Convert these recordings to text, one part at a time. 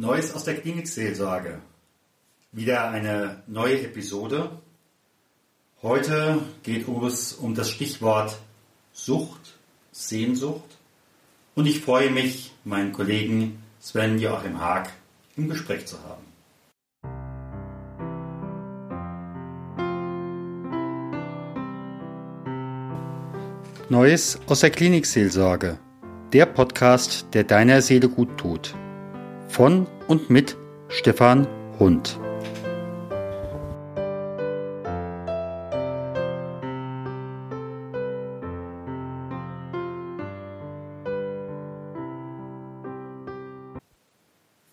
Neues aus der Klinikseelsorge. Wieder eine neue Episode. Heute geht es um das Stichwort Sucht, Sehnsucht. Und ich freue mich, meinen Kollegen Sven Joachim Haag im Gespräch zu haben. Neues aus der Klinikseelsorge. Der Podcast, der deiner Seele gut tut. Von und mit Stefan Hund.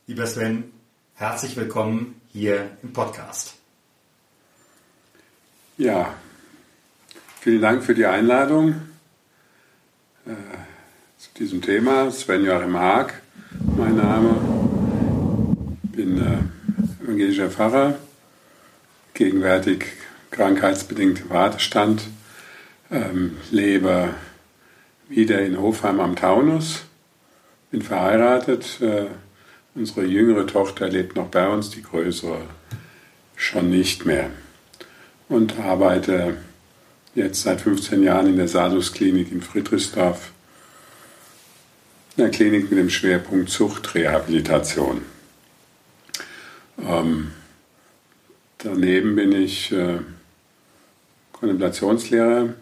Lieber Sven, herzlich willkommen hier im Podcast. Ja, vielen Dank für die Einladung äh, zu diesem Thema. Sven Joachim Haag, mein Name. Bin äh, evangelischer Pfarrer, gegenwärtig krankheitsbedingt im Wartestand, ähm, lebe wieder in Hofheim am Taunus, bin verheiratet. Äh, unsere jüngere Tochter lebt noch bei uns, die größere schon nicht mehr. Und arbeite jetzt seit 15 Jahren in der Salus-Klinik in Friedrichsdorf, einer Klinik mit dem Schwerpunkt Zuchtrehabilitation. Ähm, daneben bin ich äh, Kontemplationslehrer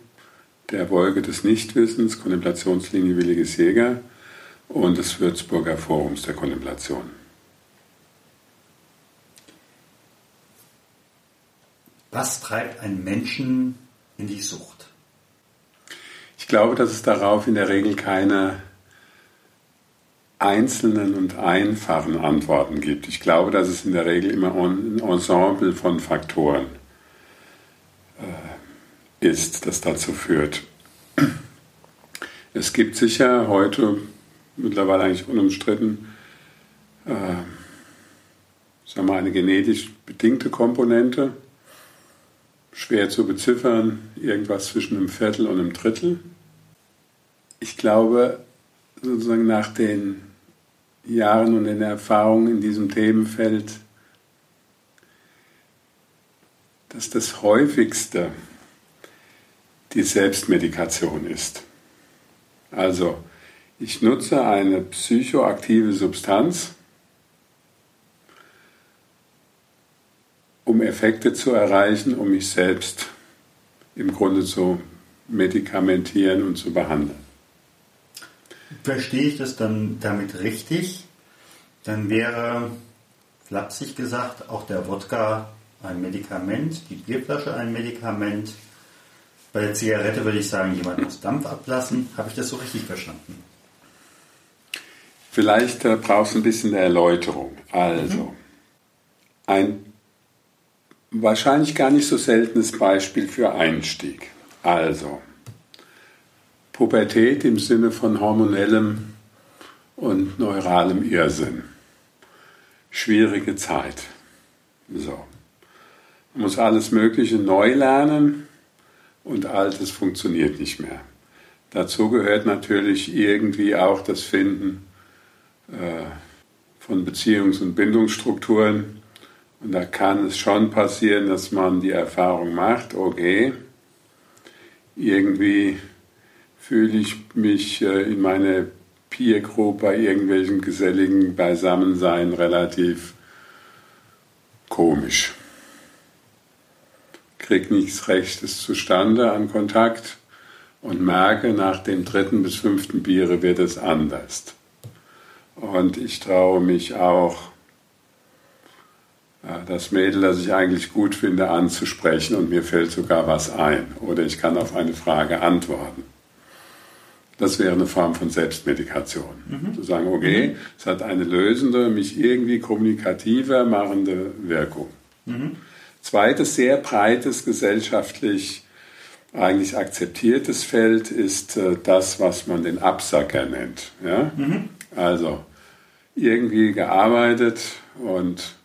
der Wolke des Nichtwissens, Kontemplationslinie Williges Jäger und des Würzburger Forums der Kontemplation. Was treibt einen Menschen in die Sucht? Ich glaube, dass es darauf in der Regel keine einzelnen und einfachen Antworten gibt. Ich glaube, dass es in der Regel immer ein Ensemble von Faktoren äh, ist, das dazu führt. Es gibt sicher heute, mittlerweile eigentlich unumstritten, äh, sagen wir, eine genetisch bedingte Komponente, schwer zu beziffern, irgendwas zwischen einem Viertel und einem Drittel. Ich glaube, sozusagen nach den Jahren und den Erfahrungen in diesem Themenfeld, dass das häufigste die Selbstmedikation ist. Also, ich nutze eine psychoaktive Substanz, um Effekte zu erreichen, um mich selbst im Grunde zu medikamentieren und zu behandeln. Verstehe ich das dann damit richtig? Dann wäre, flapsig gesagt, auch der Wodka ein Medikament, die Bierflasche ein Medikament. Bei der Zigarette würde ich sagen, jemand muss Dampf ablassen. Habe ich das so richtig verstanden? Vielleicht äh, brauchst du ein bisschen eine Erläuterung. Also, mhm. ein wahrscheinlich gar nicht so seltenes Beispiel für Einstieg. Also, Pubertät im Sinne von hormonellem und neuralem Irrsinn. Schwierige Zeit. So. Man muss alles Mögliche neu lernen und Altes funktioniert nicht mehr. Dazu gehört natürlich irgendwie auch das Finden äh, von Beziehungs- und Bindungsstrukturen, und da kann es schon passieren, dass man die Erfahrung macht, okay, irgendwie fühle ich mich äh, in meiner Peer Group bei irgendwelchen geselligen Beisammensein relativ komisch. Krieg nichts Rechtes zustande an Kontakt und merke, nach dem dritten bis fünften Biere wird es anders. Und ich traue mich auch das Mädel, das ich eigentlich gut finde, anzusprechen und mir fällt sogar was ein oder ich kann auf eine Frage antworten. Das wäre eine Form von Selbstmedikation. Mhm. Zu sagen, okay, mhm. es hat eine lösende, mich irgendwie kommunikativer machende Wirkung. Mhm. Zweites, sehr breites, gesellschaftlich eigentlich akzeptiertes Feld ist äh, das, was man den Absacker nennt. Ja? Mhm. Also irgendwie gearbeitet und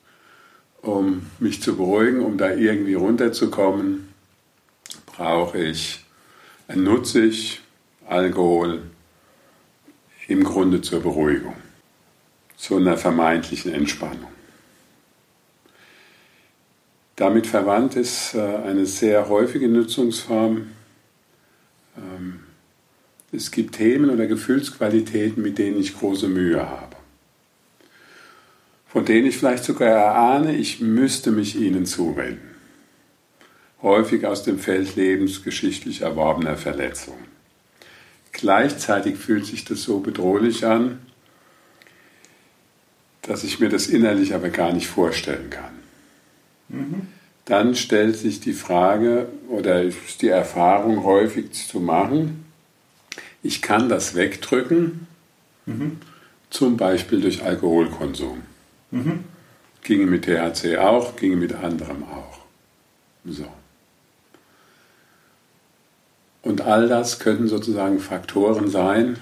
um mich zu beruhigen, um da irgendwie runterzukommen, brauche ich, nutze ich Alkohol im Grunde zur Beruhigung. zu einer vermeintlichen Entspannung. Damit verwandt ist äh, eine sehr häufige Nutzungsform. Ähm, es gibt Themen oder Gefühlsqualitäten, mit denen ich große Mühe habe. Von denen ich vielleicht sogar erahne, ich müsste mich ihnen zuwenden. Häufig aus dem Feld lebensgeschichtlich erworbener Verletzungen. Gleichzeitig fühlt sich das so bedrohlich an, dass ich mir das innerlich aber gar nicht vorstellen kann. Mhm. Dann stellt sich die Frage oder ist die Erfahrung häufig zu machen, ich kann das wegdrücken, mhm. zum Beispiel durch Alkoholkonsum. Mhm. Ginge mit THC auch, ginge mit anderem auch. So. Und all das könnten sozusagen Faktoren sein,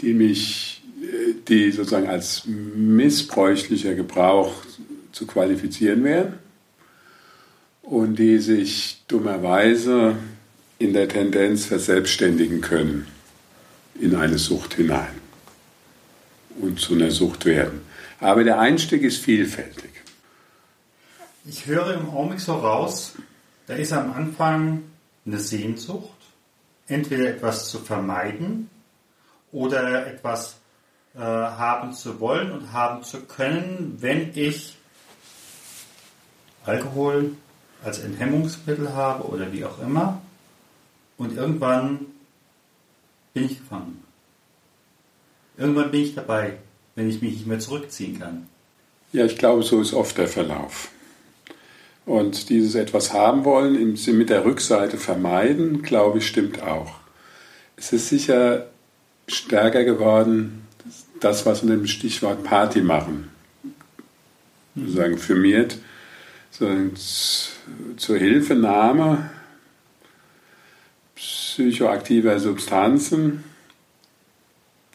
die mich, die sozusagen als missbräuchlicher Gebrauch zu qualifizieren wären und die sich dummerweise in der Tendenz verselbstständigen können in eine Sucht hinein und zu einer Sucht werden. Aber der Einstieg ist vielfältig. Ich höre im Augenblick so raus, da ist am Anfang eine Sehnsucht, entweder etwas zu vermeiden oder etwas äh, haben zu wollen und haben zu können, wenn ich Alkohol als Enthemmungsmittel habe oder wie auch immer. Und irgendwann bin ich gefangen. Irgendwann bin ich dabei, wenn ich mich nicht mehr zurückziehen kann. Ja, ich glaube, so ist oft der Verlauf. Und dieses etwas haben wollen, im Sinne mit der Rückseite vermeiden, glaube ich, stimmt auch. Es ist sicher stärker geworden, das, was unter dem Stichwort Party machen, sozusagen firmiert, sozusagen zur Hilfenahme psychoaktiver Substanzen,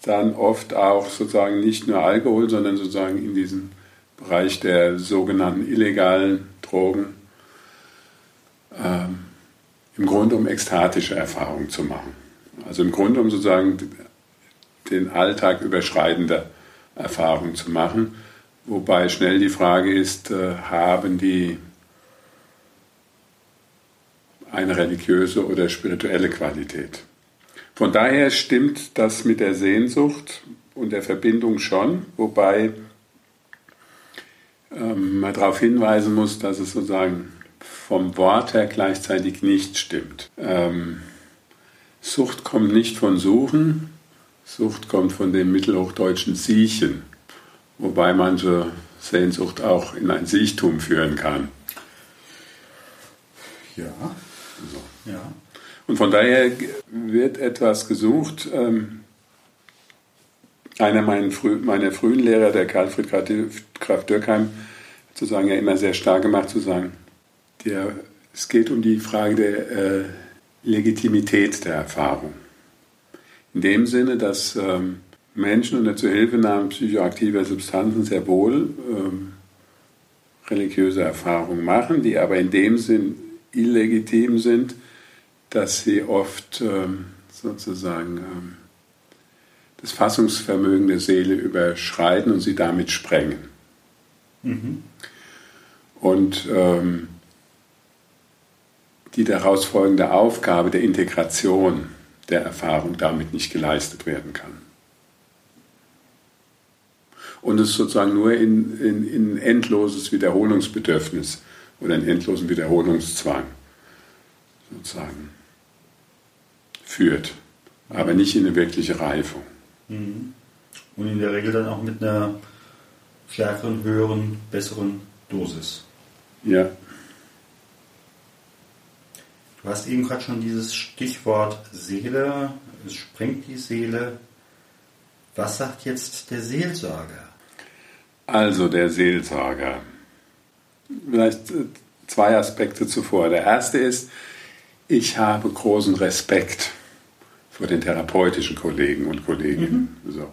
dann oft auch sozusagen nicht nur Alkohol, sondern sozusagen in diesem Bereich der sogenannten illegalen Drogen, ähm, im Grunde um ekstatische Erfahrungen zu machen. Also im Grunde um sozusagen den Alltag überschreitende Erfahrungen zu machen, wobei schnell die Frage ist, äh, haben die eine religiöse oder spirituelle Qualität. Von daher stimmt das mit der Sehnsucht und der Verbindung schon, wobei ähm, man darauf hinweisen muss, dass es sozusagen vom Wort her gleichzeitig nicht stimmt. Ähm, Sucht kommt nicht von Suchen, Sucht kommt von dem mittelhochdeutschen Siechen, wobei manche Sehnsucht auch in ein Siechtum führen kann. Ja. So. Ja. Und von daher wird etwas gesucht. Ähm, einer meiner, frü meiner frühen Lehrer, der Karl-Fried Graf Dürkheim, sozusagen ja immer sehr stark gemacht, zu sagen, der, es geht um die Frage der äh, Legitimität der Erfahrung. In dem Sinne, dass ähm, Menschen unter Zuhilfenahme psychoaktiver Substanzen sehr wohl ähm, religiöse Erfahrungen machen, die aber in dem Sinn illegitim sind, dass sie oft ähm, sozusagen ähm, das Fassungsvermögen der Seele überschreiten und sie damit sprengen. Mhm. Und ähm, die daraus folgende Aufgabe der Integration der Erfahrung damit nicht geleistet werden kann. Und es sozusagen nur in, in, in endloses Wiederholungsbedürfnis oder einen endlosen Wiederholungszwang sozusagen führt, aber nicht in eine wirkliche Reifung. Mhm. Und in der Regel dann auch mit einer stärkeren, höheren, besseren Dosis. Ja. Du hast eben gerade schon dieses Stichwort Seele, es sprengt die Seele. Was sagt jetzt der Seelsorger? Also der Seelsorger vielleicht äh, zwei Aspekte zuvor. Der erste ist, ich habe großen Respekt vor den therapeutischen Kollegen und Kolleginnen. Mhm. So.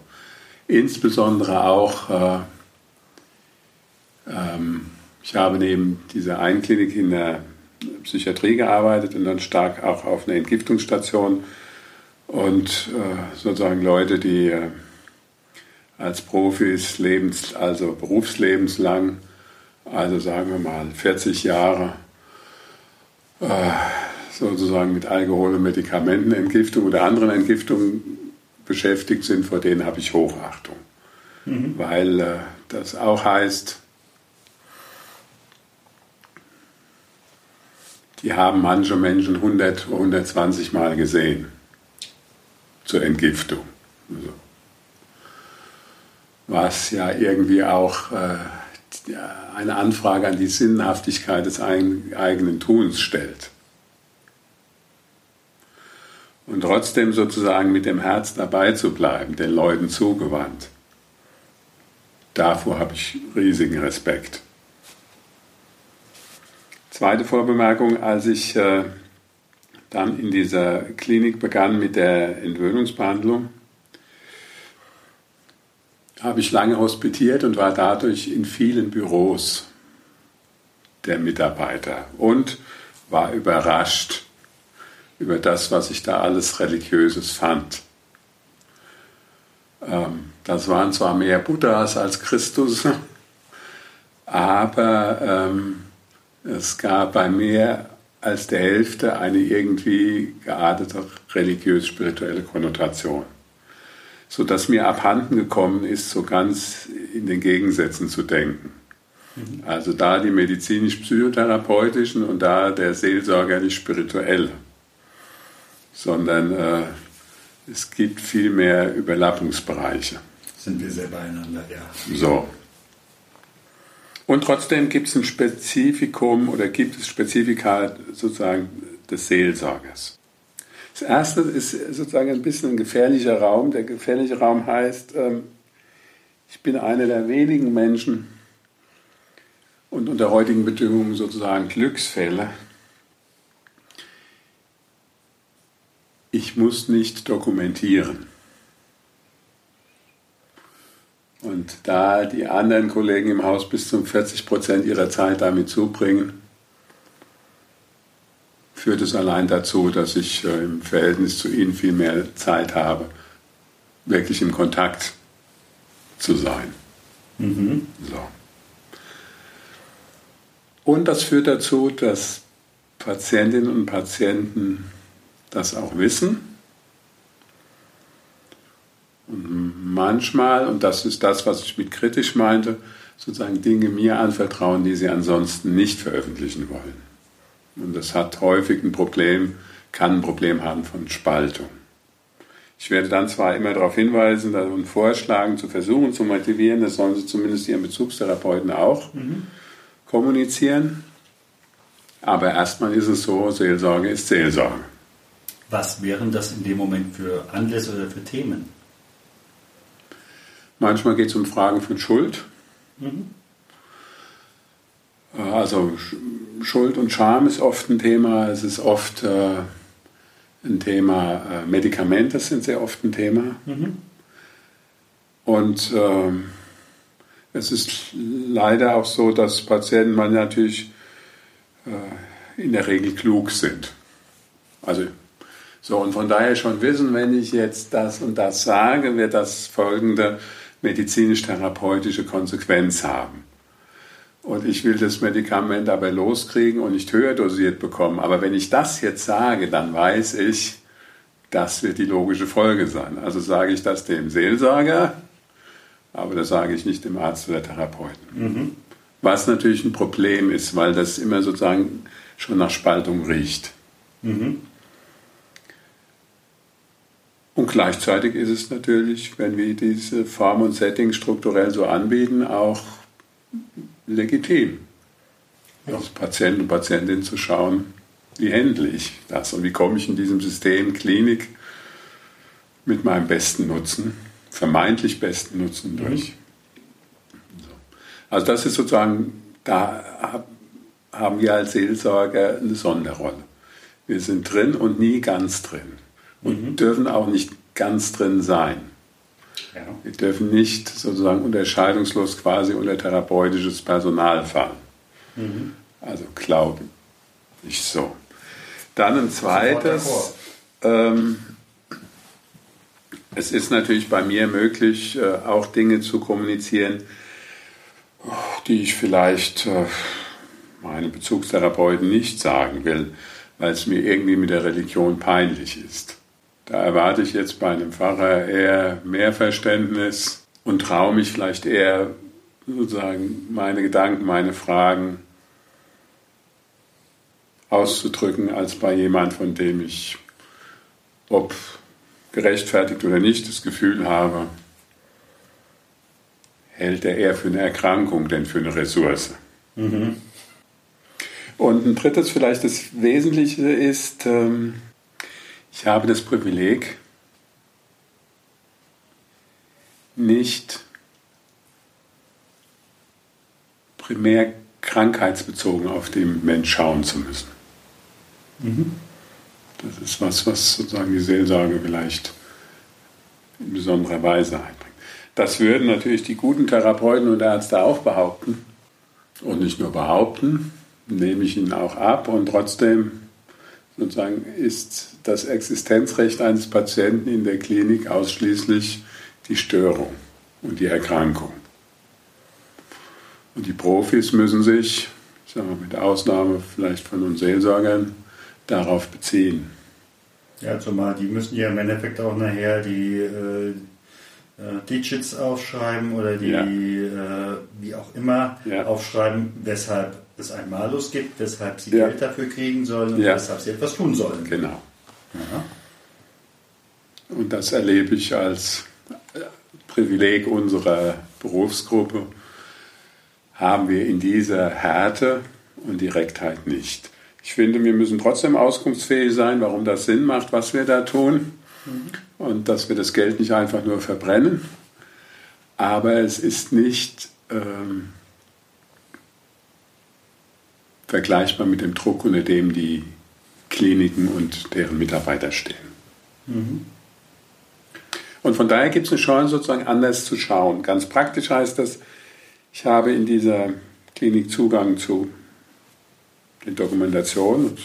Insbesondere auch, äh, ähm, ich habe neben dieser einen Klinik in der Psychiatrie gearbeitet und dann stark auch auf einer Entgiftungsstation und äh, sozusagen Leute, die äh, als Profis lebens, also berufslebenslang, also sagen wir mal 40 Jahre äh, sozusagen mit Alkohol- und Medikamentenentgiftung oder anderen Entgiftungen beschäftigt sind, vor denen habe ich Hochachtung. Mhm. Weil äh, das auch heißt, die haben manche Menschen 100, 120 Mal gesehen zur Entgiftung. Also, was ja irgendwie auch äh, eine Anfrage an die Sinnhaftigkeit des eigenen Tuns stellt. Trotzdem sozusagen mit dem Herz dabei zu bleiben, den Leuten zugewandt. Davor habe ich riesigen Respekt. Zweite Vorbemerkung, als ich äh, dann in dieser Klinik begann mit der Entwöhnungsbehandlung, habe ich lange hospitiert und war dadurch in vielen Büros der Mitarbeiter und war überrascht über das, was ich da alles Religiöses fand. Ähm, das waren zwar mehr Buddhas als Christus, aber ähm, es gab bei mehr als der Hälfte eine irgendwie geartete religiös-spirituelle Konnotation sodass mir abhanden gekommen ist, so ganz in den Gegensätzen zu denken. Mhm. Also da die medizinisch-psychotherapeutischen und da der seelsorgerlich-spirituelle, sondern äh, es gibt viel mehr Überlappungsbereiche. Sind wir sehr beieinander, ja. So. Und trotzdem gibt es ein Spezifikum oder gibt es Spezifika sozusagen des Seelsorgers. Das erste ist sozusagen ein bisschen ein gefährlicher Raum. Der gefährliche Raum heißt, ähm, ich bin einer der wenigen Menschen und unter heutigen Bedingungen sozusagen Glücksfälle. Ich muss nicht dokumentieren. Und da die anderen Kollegen im Haus bis zu 40 Prozent ihrer Zeit damit zubringen, führt es allein dazu, dass ich äh, im Verhältnis zu ihnen viel mehr Zeit habe, wirklich im Kontakt zu sein. Mhm. So. Und das führt dazu, dass Patientinnen und Patienten das auch wissen. Und manchmal, und das ist das, was ich mit kritisch meinte, sozusagen Dinge mir anvertrauen, die sie ansonsten nicht veröffentlichen wollen. Und das hat häufig ein Problem, kann ein Problem haben von Spaltung. Ich werde dann zwar immer darauf hinweisen und vorschlagen, zu versuchen zu motivieren, das sollen sie zumindest ihren Bezugstherapeuten auch mhm. kommunizieren. Aber erstmal ist es so, Seelsorge ist Seelsorge. Was wären das in dem Moment für Anlässe oder für Themen? Manchmal geht es um Fragen von Schuld. Mhm. Also Schuld und Scham ist oft ein Thema. Es ist oft äh, ein Thema, äh, Medikamente sind sehr oft ein Thema. Mhm. Und äh, es ist leider auch so, dass Patienten man natürlich äh, in der Regel klug sind. Also so, und von daher schon wissen, wenn ich jetzt das und das sage, wird das folgende medizinisch-therapeutische Konsequenz haben und ich will das Medikament aber loskriegen und nicht höher dosiert bekommen. Aber wenn ich das jetzt sage, dann weiß ich, das wird die logische Folge sein. Also sage ich das dem Seelsorger, aber das sage ich nicht dem Arzt oder Therapeuten. Mhm. Was natürlich ein Problem ist, weil das immer sozusagen schon nach Spaltung riecht. Mhm. Und gleichzeitig ist es natürlich, wenn wir diese Form und Setting strukturell so anbieten, auch legitim. Ja. Als Patient und Patientin zu schauen, wie handle ich das und wie komme ich in diesem System Klinik mit meinem besten Nutzen, vermeintlich besten Nutzen durch. Mhm. Also das ist sozusagen, da haben wir als Seelsorger eine Sonderrolle. Wir sind drin und nie ganz drin und mhm. dürfen auch nicht ganz drin sein. Ja. Wir dürfen nicht sozusagen unterscheidungslos quasi unter therapeutisches Personal fallen. Mhm. Also glauben. Nicht so. Dann ein zweites. Ähm, Es ist natürlich bei mir möglich, äh, auch Dinge zu kommunizieren, die ich vielleicht äh, meinen Bezugstherapeuten nicht sagen will, weil es mir irgendwie mit der Religion peinlich ist. Da erwarte ich jetzt bei einem Pfarrer eher mehr Verständnis und traue mich vielleicht eher sozusagen meine Gedanken, meine Fragen auszudrücken, als bei jemand, von dem ich, ob gerechtfertigt oder nicht, das Gefühl habe, hält er eher für eine Erkrankung denn für eine Ressource. Mhm. Und ein drittes, vielleicht das Wesentliche ist, ähm, ich habe das Privileg, nicht primär krankheitsbezogen auf den Mensch schauen zu müssen. Mhm. Das ist was, was sozusagen die Seelsorge vielleicht in besonderer Weise einbringt. Das würden natürlich die guten Therapeuten und Ärzte auch behaupten. Und nicht nur behaupten, nehme ich ihnen auch ab. Und trotzdem sozusagen ist das Existenzrecht eines Patienten in der Klinik ausschließlich die Störung und die Erkrankung. Und die Profis müssen sich, ich sage mal mit Ausnahme vielleicht von uns Seelsorgern, darauf beziehen. Ja, zumal die müssen ja im Endeffekt auch nachher die äh, äh Digits aufschreiben oder die, ja. äh, wie auch immer, ja. aufschreiben, weshalb es ein Malus gibt, weshalb sie ja. Geld dafür kriegen sollen und weshalb sie etwas tun sollen. Genau. Und das erlebe ich als äh, Privileg unserer Berufsgruppe, haben wir in dieser Härte und Direktheit nicht. Ich finde, wir müssen trotzdem auskunftsfähig sein, warum das Sinn macht, was wir da tun. Mhm. Und dass wir das Geld nicht einfach nur verbrennen. Aber es ist nicht ähm, vergleichbar mit dem Druck, unter dem die Kliniken und deren Mitarbeiter stehen. Mhm. Und von daher gibt es eine Chance, sozusagen anders zu schauen. Ganz praktisch heißt das, ich habe in dieser Klinik Zugang zu die Dokumentation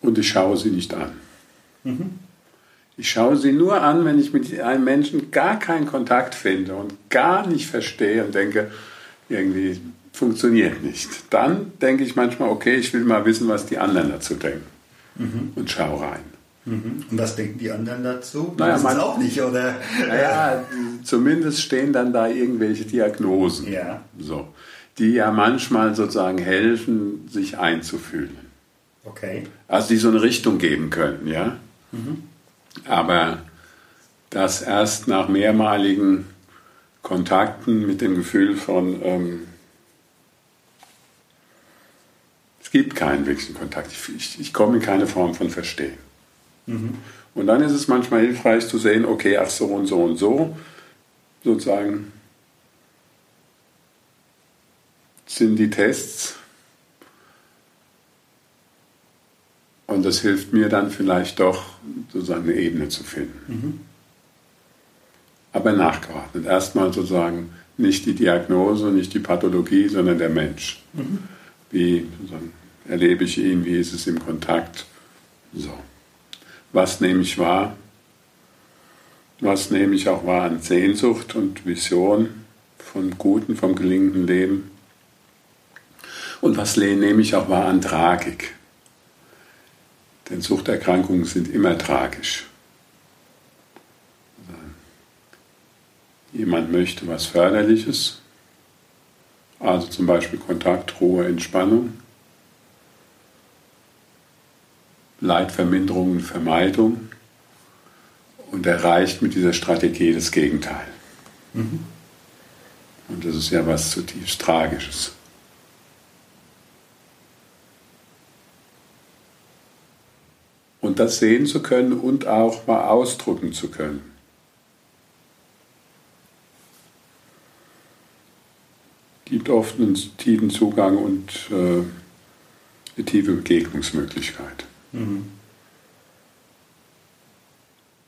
und ich schaue sie nicht an. Mhm. Ich schaue sie nur an, wenn ich mit einem Menschen gar keinen Kontakt finde und gar nicht verstehe und denke, irgendwie funktioniert nicht. Dann denke ich manchmal, okay, ich will mal wissen, was die anderen dazu denken mhm. und schaue rein. Mhm. Und was denken die anderen dazu? Naja, man auch nicht, oder? Naja, zumindest stehen dann da irgendwelche Diagnosen. Ja. So die ja manchmal sozusagen helfen, sich einzufühlen. Okay. Also die so eine Richtung geben können, ja. Mhm. Aber das erst nach mehrmaligen Kontakten mit dem Gefühl von, ähm, es gibt keinen wirklichen Kontakt, ich, ich, ich komme in keine Form von Verstehen. Mhm. Und dann ist es manchmal hilfreich zu sehen, okay, ach so und so und so, sozusagen sind die Tests. Und das hilft mir dann vielleicht doch, sozusagen eine Ebene zu finden. Mhm. Aber nachgeordnet. Erstmal sozusagen nicht die Diagnose, nicht die Pathologie, sondern der Mensch. Mhm. Wie erlebe ich ihn, wie ist es im Kontakt? So. Was nehme ich wahr? Was nehme ich auch wahr an Sehnsucht und Vision vom guten, vom gelingenden Leben? Und was nehme ich auch wahr an Tragik? Denn Suchterkrankungen sind immer tragisch. Jemand möchte was Förderliches, also zum Beispiel Kontakt, Ruhe, Entspannung, Leidverminderung und Vermeidung und erreicht mit dieser Strategie das Gegenteil. Mhm. Und das ist ja was zutiefst Tragisches. und das sehen zu können und auch mal ausdrücken zu können. Gibt oft einen tiefen Zugang und äh, eine tiefe Begegnungsmöglichkeit. Mhm.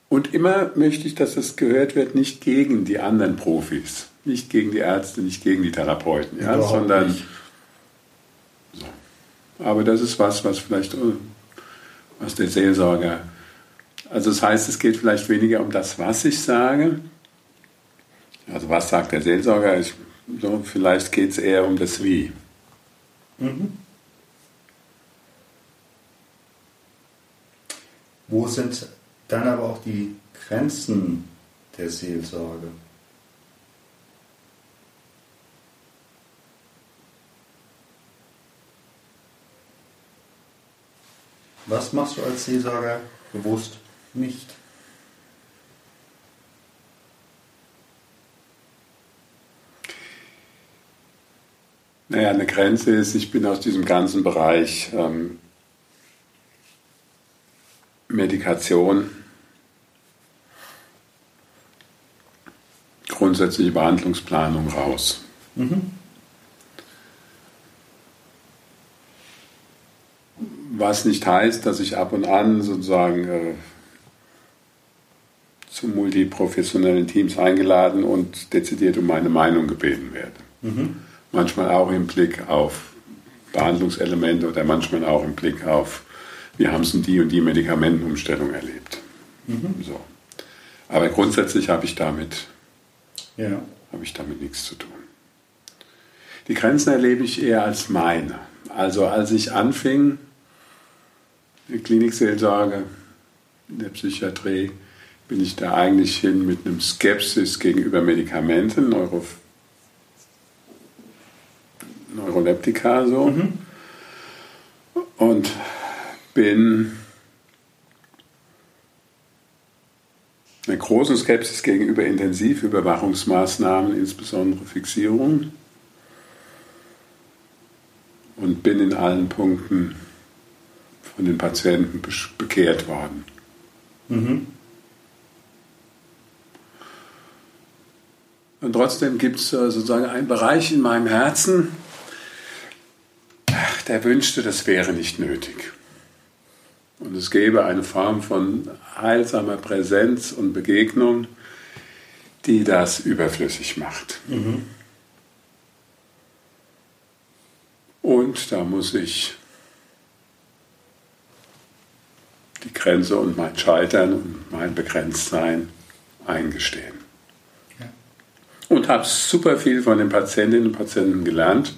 Und immer möchte ich, dass das gehört wird, nicht gegen die anderen Profis, nicht gegen die Ärzte, nicht gegen die Therapeuten, ja, sondern. So. Aber das ist was, was vielleicht was der Seelsorger Also das heißt, es geht vielleicht weniger um das, was ich sage. Also was sagt der Seelsorger? Ich, so, vielleicht geht es eher um das Wie. Mhm. Wo sind dann aber auch die Grenzen der Seelsorge? Was machst du als Seelsorger bewusst nicht? Naja, eine Grenze ist, ich bin aus diesem ganzen Bereich ähm, Medikation, grundsätzliche Behandlungsplanung raus. Mhm. Was nicht heißt, dass ich ab und an sozusagen äh, zu multiprofessionellen Teams eingeladen und dezidiert um meine Meinung gebeten werde. Mhm. Manchmal auch im Blick auf Behandlungselemente oder manchmal auch im Blick auf, wir haben es in die und die Medikamentenumstellung erlebt. Mhm. So. Aber grundsätzlich habe ich damit, ja. habe ich damit nichts zu tun. Die Grenzen erlebe ich eher als meine. Also als ich anfing, Klinikseelsorge in der Psychiatrie, bin ich da eigentlich hin mit einem Skepsis gegenüber Medikamenten, Neuro Neuroleptika so. Mhm. Und bin eine große Skepsis gegenüber Intensivüberwachungsmaßnahmen, insbesondere Fixierung. Und bin in allen Punkten von den Patienten bekehrt worden. Mhm. Und trotzdem gibt es äh, sozusagen einen Bereich in meinem Herzen, der wünschte, das wäre nicht nötig. Und es gäbe eine Form von heilsamer Präsenz und Begegnung, die das überflüssig macht. Mhm. Und da muss ich die Grenze und mein Scheitern und mein Begrenztsein eingestehen. Ja. Und habe super viel von den Patientinnen und Patienten gelernt,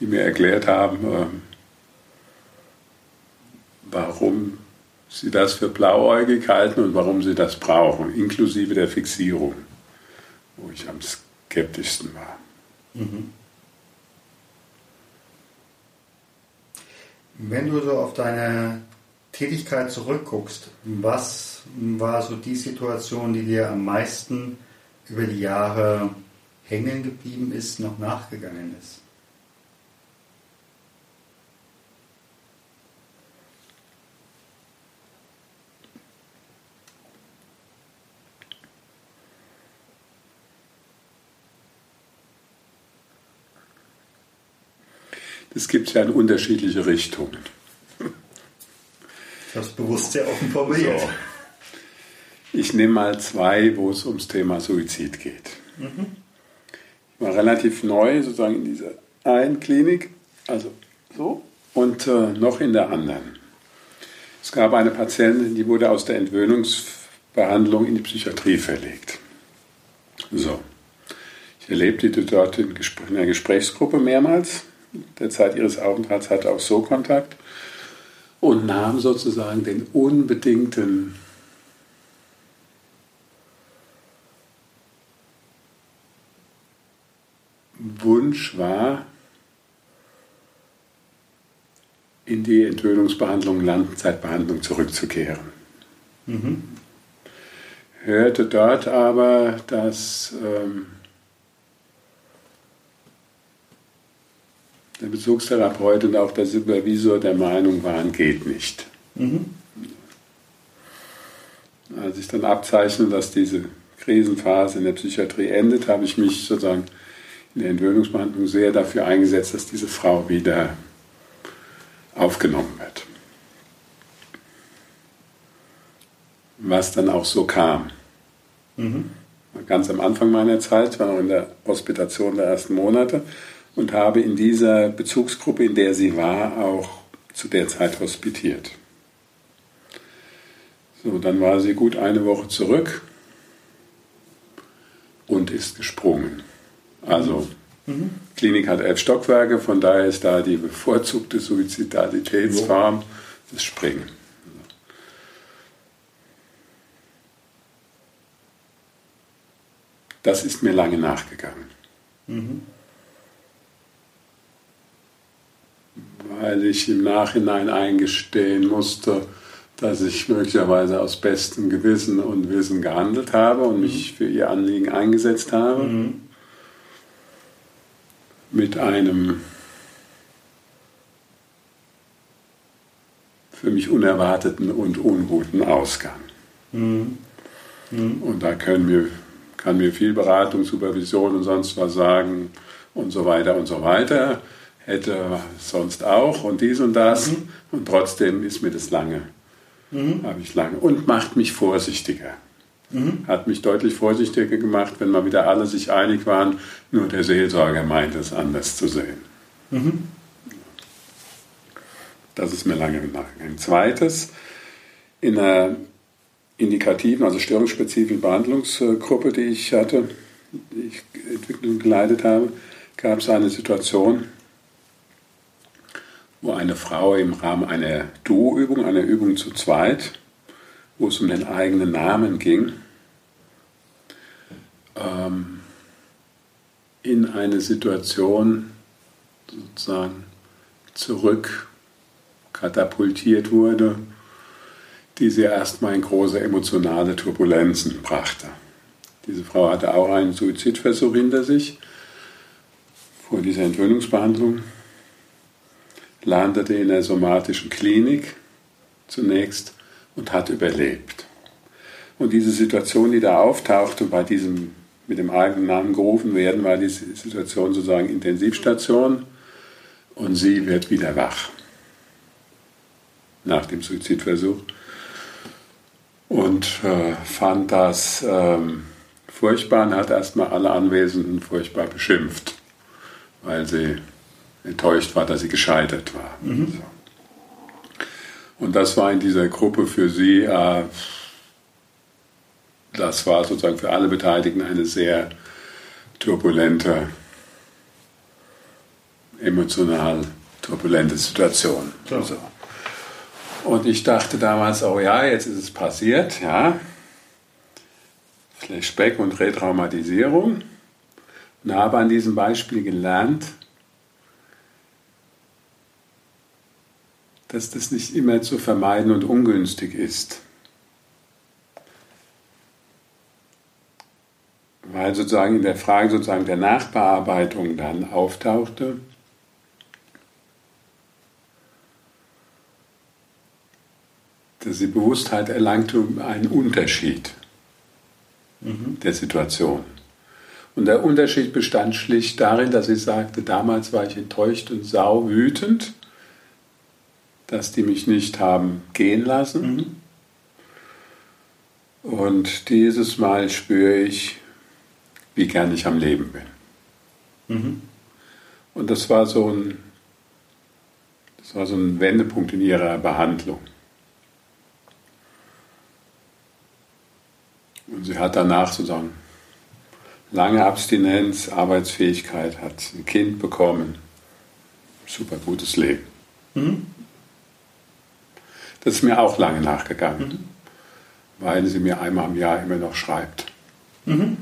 die mir erklärt haben, ähm, warum sie das für blauäugig halten und warum sie das brauchen, inklusive der Fixierung, wo ich am skeptischsten war. Mhm. Wenn du so auf deine Tätigkeit zurückguckst, was war so die Situation, die dir am meisten über die Jahre hängen geblieben ist, noch nachgegangen ist? Es gibt ja in unterschiedliche Richtungen. Das bewusst sehr offen formuliert. So. Ich nehme mal zwei, wo es ums Thema Suizid geht. Mhm. Ich war relativ neu sozusagen in dieser einen Klinik, also so, und äh, noch in der anderen. Es gab eine Patientin, die wurde aus der Entwöhnungsbehandlung in die Psychiatrie verlegt. So. Ich erlebte die dort in, in einer Gesprächsgruppe mehrmals der Zeit ihres Aufenthalts hatte auch so Kontakt und nahm sozusagen den unbedingten Wunsch wahr, in die Entwöhnungsbehandlung, Langzeitbehandlung zurückzukehren. Mhm. Hörte dort aber, dass ähm, der Bezugstherapeut und auch der Supervisor der Meinung waren, geht nicht. Mhm. Als ich dann abzeichne, dass diese Krisenphase in der Psychiatrie endet, habe ich mich sozusagen in der Entwöhnungsbehandlung sehr dafür eingesetzt, dass diese Frau wieder aufgenommen wird. Was dann auch so kam. Mhm. Ganz am Anfang meiner Zeit, war noch in der Hospitation der ersten Monate, und habe in dieser Bezugsgruppe, in der sie war, auch zu der Zeit hospitiert. So, dann war sie gut eine Woche zurück und ist gesprungen. Also, mhm. Klinik hat elf Stockwerke, von daher ist da die bevorzugte Suizidalitätsform das Springen. Das ist mir lange nachgegangen. Mhm. Weil ich im Nachhinein eingestehen musste, dass ich möglicherweise aus bestem Gewissen und Wissen gehandelt habe und mich mhm. für ihr Anliegen eingesetzt habe. Mhm. Mit einem für mich unerwarteten und unguten Ausgang. Mhm. Mhm. Und da können wir kann mir viel Beratung, Supervision und sonst was sagen und so weiter und so weiter. Hätte sonst auch und dies und das. Mhm. Und trotzdem ist mir das lange. Mhm. Habe ich lange. Und macht mich vorsichtiger. Mhm. Hat mich deutlich vorsichtiger gemacht, wenn mal wieder alle sich einig waren. Nur der Seelsorger meint es anders zu sehen. Mhm. Das ist mir lange nachgegangen. Zweites, in einer indikativen, also störungsspezifischen Behandlungsgruppe, die ich hatte, die ich entwickelt und geleitet habe, gab es eine Situation, wo eine Frau im Rahmen einer Duo-Übung, einer Übung zu zweit, wo es um den eigenen Namen ging, ähm, in eine Situation sozusagen zurück katapultiert wurde, die sie erstmal in große emotionale Turbulenzen brachte. Diese Frau hatte auch einen Suizidversuch hinter sich vor dieser Entwöhnungsbehandlung, landete in der somatischen Klinik zunächst und hat überlebt. Und diese Situation, die da auftauchte, bei diesem mit dem eigenen Namen gerufen werden, war die Situation sozusagen Intensivstation und sie wird wieder wach nach dem Suizidversuch und äh, fand das ähm, furchtbar und hat erstmal alle Anwesenden furchtbar beschimpft, weil sie enttäuscht war, dass sie gescheitert war. Mhm. So. Und das war in dieser Gruppe für sie, äh, das war sozusagen für alle Beteiligten eine sehr turbulente, emotional turbulente Situation. So. So. Und ich dachte damals, oh ja, jetzt ist es passiert, ja. Flashback und Retraumatisierung. Und habe an diesem Beispiel gelernt, dass das nicht immer zu vermeiden und ungünstig ist. Weil sozusagen in der Frage sozusagen der Nachbearbeitung dann auftauchte, dass die Bewusstheit erlangte einen Unterschied mhm. der Situation. Und der Unterschied bestand schlicht darin, dass sie sagte, damals war ich enttäuscht und sau wütend, dass die mich nicht haben gehen lassen. Mhm. Und dieses Mal spüre ich, wie gern ich am Leben bin. Mhm. Und das war so ein, das war so ein Wendepunkt in ihrer Behandlung. Und sie hat danach sozusagen lange Abstinenz, Arbeitsfähigkeit, hat ein Kind bekommen. Super gutes Leben. Mhm. Das ist mir auch lange nachgegangen, mhm. weil sie mir einmal im Jahr immer noch schreibt. Mhm.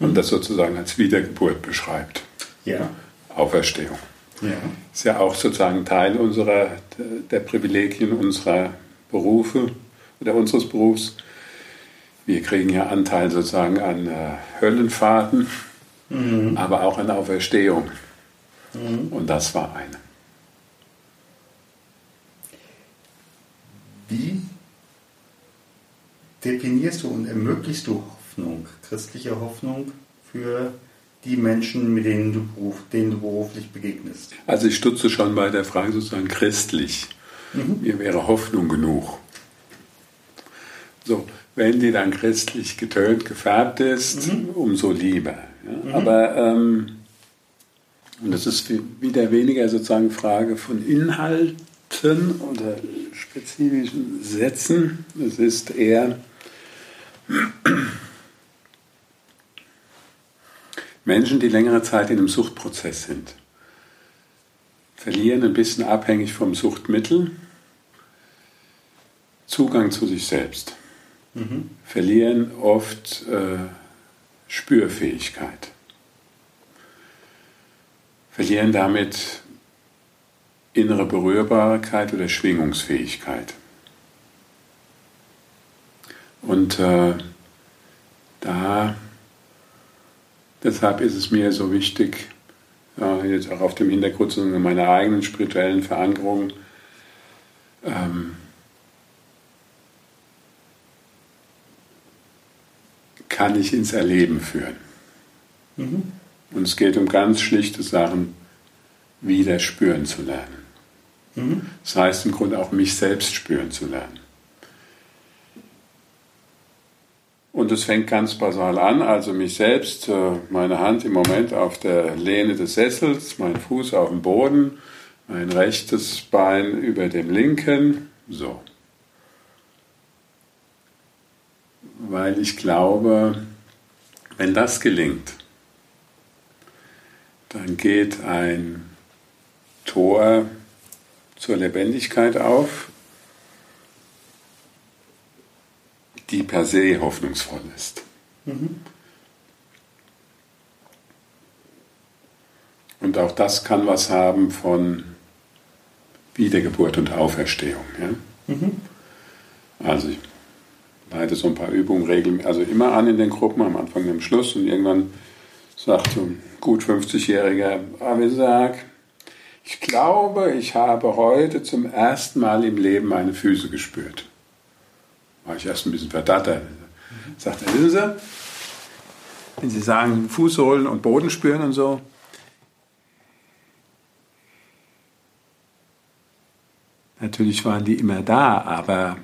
Und das sozusagen als Wiedergeburt beschreibt. Ja. Auferstehung. Ja. Ist ja auch sozusagen Teil unserer, der Privilegien unserer Berufe oder unseres Berufs, wir kriegen ja Anteil sozusagen an äh, Höllenfahrten, mhm. aber auch an Auferstehung. Mhm. Und das war eine. Wie definierst du und ermöglichst du Hoffnung, christliche Hoffnung für die Menschen, mit denen du, beruf, denen du beruflich begegnest? Also ich stutze schon bei der Frage sozusagen christlich. Mhm. Mir wäre Hoffnung genug. So, wenn die dann christlich getönt, gefärbt ist, mhm. umso lieber. Ja? Mhm. Aber ähm, und das ist wieder weniger sozusagen Frage von Inhalten oder spezifischen Sätzen. Es ist eher Menschen, die längere Zeit in einem Suchtprozess sind, verlieren ein bisschen abhängig vom Suchtmittel Zugang zu sich selbst, mhm. verlieren oft äh, Spürfähigkeit, verlieren damit innere Berührbarkeit oder Schwingungsfähigkeit. Und äh, da, deshalb ist es mir so wichtig, äh, jetzt auch auf dem Hintergrund meiner eigenen spirituellen Verankerung, ähm, kann ich ins Erleben führen. Mhm. Und es geht um ganz schlichte Sachen, wieder spüren zu lernen. Das heißt im Grunde auch mich selbst spüren zu lernen. Und es fängt ganz basal an, also mich selbst, äh, meine Hand im Moment auf der Lehne des Sessels, mein Fuß auf dem Boden, mein rechtes Bein über dem linken, so. Weil ich glaube, wenn das gelingt, dann geht ein Tor zur Lebendigkeit auf, die per se hoffnungsvoll ist. Mhm. Und auch das kann was haben von Wiedergeburt und Auferstehung. Ja? Mhm. Also ich leite so ein paar Übungen regelmäßig, also immer an in den Gruppen, am Anfang und am Schluss. Und irgendwann sagt so ein gut 50-jähriger Avisak, ich glaube, ich habe heute zum ersten Mal im Leben meine Füße gespürt. War ich erst ein bisschen verdattert. Sagt er, wissen Sie, wenn Sie sagen Fußsohlen und Boden spüren und so, natürlich waren die immer da, aber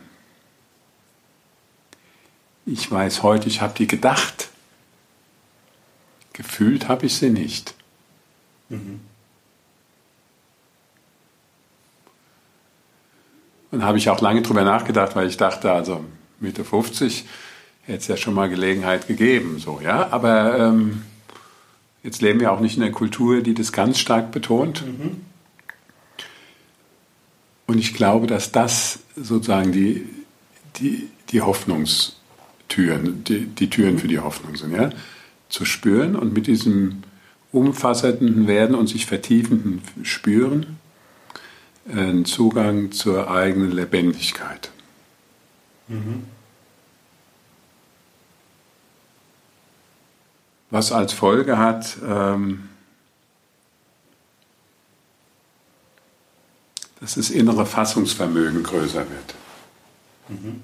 ich weiß heute, ich habe die gedacht. Gefühlt habe ich sie nicht. Mhm. Und habe ich auch lange drüber nachgedacht, weil ich dachte, also Mitte 50 hätte es ja schon mal Gelegenheit gegeben, so, ja. Aber ähm, jetzt leben wir auch nicht in einer Kultur, die das ganz stark betont. Mhm. Und ich glaube, dass das sozusagen die, die, die Hoffnungstüren, die, die Türen für die Hoffnung sind, ja. Zu spüren und mit diesem umfassenden Werden und sich vertiefenden Spüren einen Zugang zur eigenen Lebendigkeit. Mhm. Was als Folge hat, ähm, dass das innere Fassungsvermögen größer wird. Mhm.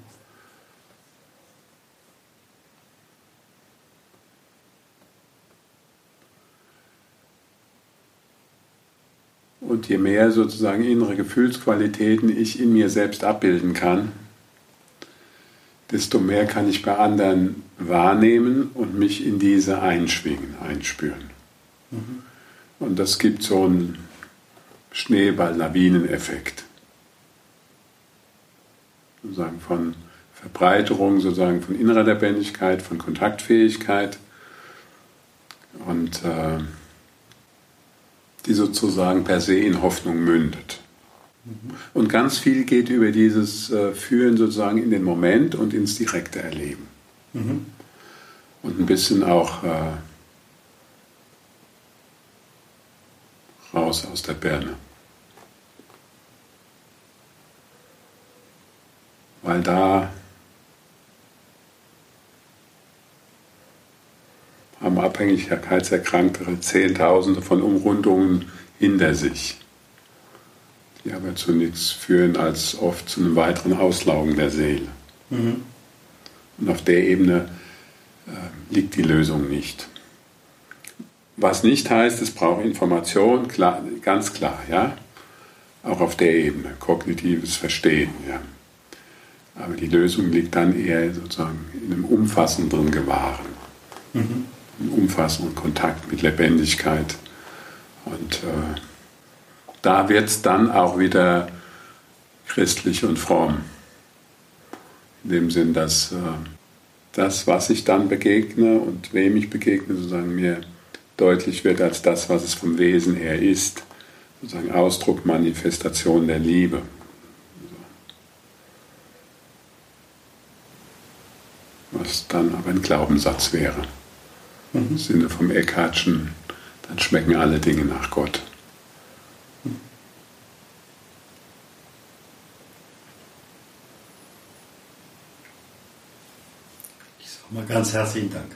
Und je mehr sozusagen innere Gefühlsqualitäten ich in mir selbst abbilden kann, desto mehr kann ich bei anderen wahrnehmen und mich in diese einschwingen, einspüren. Mhm. Und das gibt so einen Schneeball-Lawineneffekt. Sozusagen von Verbreiterung, sozusagen von innerer Lebendigkeit, von Kontaktfähigkeit. Und äh, die sozusagen per se in Hoffnung mündet. Und ganz viel geht über dieses äh, Führen sozusagen in den Moment und ins direkte Erleben. Mhm. Und ein bisschen auch äh, raus aus der Birne. Weil da haben Abhängigkeitserkrankte Zehntausende von Umrundungen hinter sich, die aber zu nichts führen als oft zu einem weiteren Auslaugen der Seele. Mhm. Und auf der Ebene äh, liegt die Lösung nicht. Was nicht heißt, es braucht Information, klar, ganz klar, ja. Auch auf der Ebene, kognitives Verstehen, ja. Aber die Lösung liegt dann eher sozusagen in einem umfassenderen Gewahren. Mhm umfassenden Kontakt mit Lebendigkeit. Und äh, da wird es dann auch wieder christlich und fromm. In dem Sinn, dass äh, das, was ich dann begegne und wem ich begegne, sozusagen mir deutlich wird als das, was es vom Wesen her ist. Sozusagen Ausdruck, Manifestation der Liebe. Was dann aber ein Glaubenssatz wäre. Mhm. Im Sinne vom Eckhartschen, dann schmecken alle Dinge nach Gott. Mal ganz herzlichen Dank.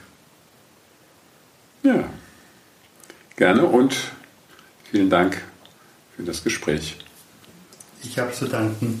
Ja, gerne und vielen Dank für das Gespräch. Ich habe zu danken.